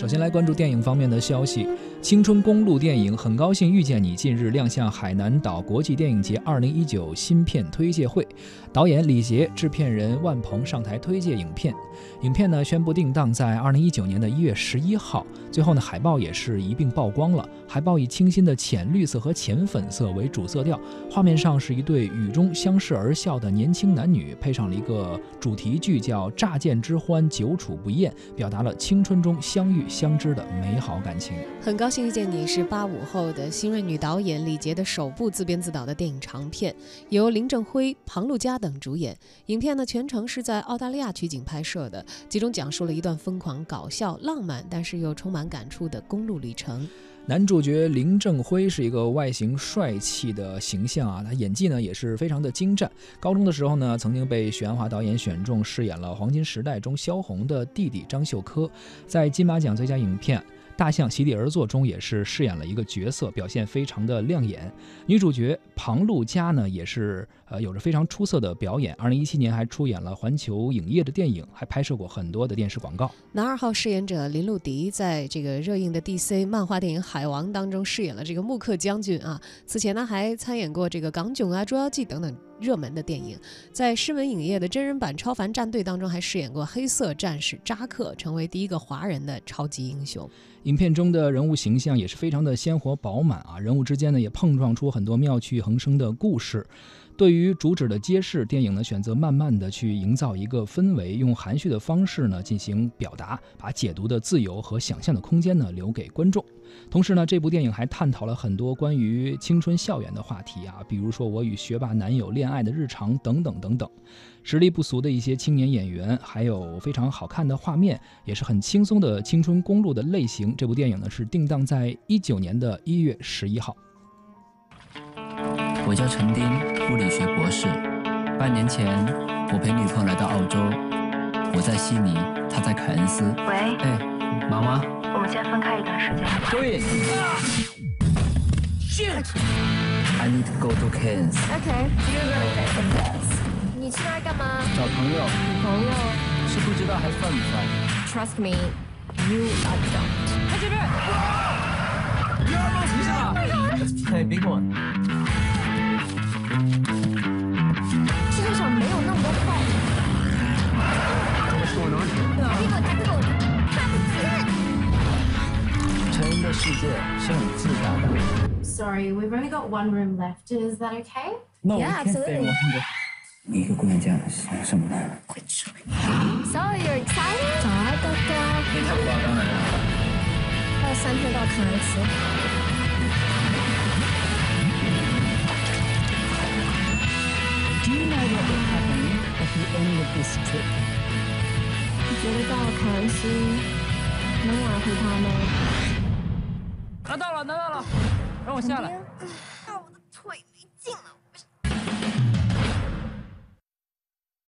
首先来关注电影方面的消息，《青春公路》电影很高兴遇见你近日亮相海南岛国际电影节2019新片推介会，导演李杰、制片人万鹏上台推介影片。影片呢宣布定档在2019年的一月十一号。最后呢，海报也是一并曝光了。海报以清新的浅绿色和浅粉色为主色调，画面上是一对雨中相视而笑的年轻男女，配上了一个主题句叫“乍见之欢，久处不厌”，表达了青春中相遇。相知的美好感情。很高兴遇见你是八五后的新锐女导演李杰的首部自编自导的电影长片，由林正辉、庞璐佳等主演。影片呢全程是在澳大利亚取景拍摄的，其中讲述了一段疯狂、搞笑、浪漫，但是又充满感触的公路旅程。男主角林正辉是一个外形帅气的形象啊，他演技呢也是非常的精湛。高中的时候呢，曾经被许鞍华导演选中饰演了《黄金时代》中萧红的弟弟张秀科，在金马奖最佳影片。大象席地而坐中也是饰演了一个角色，表现非常的亮眼。女主角庞璐佳呢，也是呃有着非常出色的表演。二零一七年还出演了环球影业的电影，还拍摄过很多的电视广告。男二号饰演者林路迪，在这个热映的 DC 漫画电影《海王》当中饰演了这个穆克将军啊。此前呢，还参演过这个《港囧》啊、《捉妖记》等等。热门的电影，在狮门影业的真人版《超凡战队》当中，还饰演过黑色战士扎克，成为第一个华人的超级英雄。影片中的人物形象也是非常的鲜活饱满啊，人物之间呢也碰撞出很多妙趣横生的故事。对于主旨的揭示，电影呢选择慢慢的去营造一个氛围，用含蓄的方式呢进行表达，把解读的自由和想象的空间呢留给观众。同时呢，这部电影还探讨了很多关于青春校园的话题啊，比如说我与学霸男友恋爱的日常等等等等。实力不俗的一些青年演员，还有非常好看的画面，也是很轻松的青春公路的类型。这部电影呢是定档在一九年的一月十一号。我叫陈丁，物理学博士。半年前，我陪女朋友来到澳洲，我在悉尼，她在凯恩斯。喂，哎，忙吗？我们先分开一段时间。对。I need to go to Cairns. Okay, you're really good at this. 你去那儿干嘛？找朋友。女朋友？是不知道还算不算？Trust me, you are don't. 快这边！急什么？Let's play a big one. 世界是很自大的。Sorry, we've only got one room left. Is that okay? No, yeah, absolutely. 一个姑娘这样想什么呢？So you're excited? 早啊，哥哥。你太夸张了。还有三天到凯恩斯。Do you know what will happen at the end of this trip? 你觉得到了凯恩斯能挽回他吗？ 拿到了，拿到了，让我下来。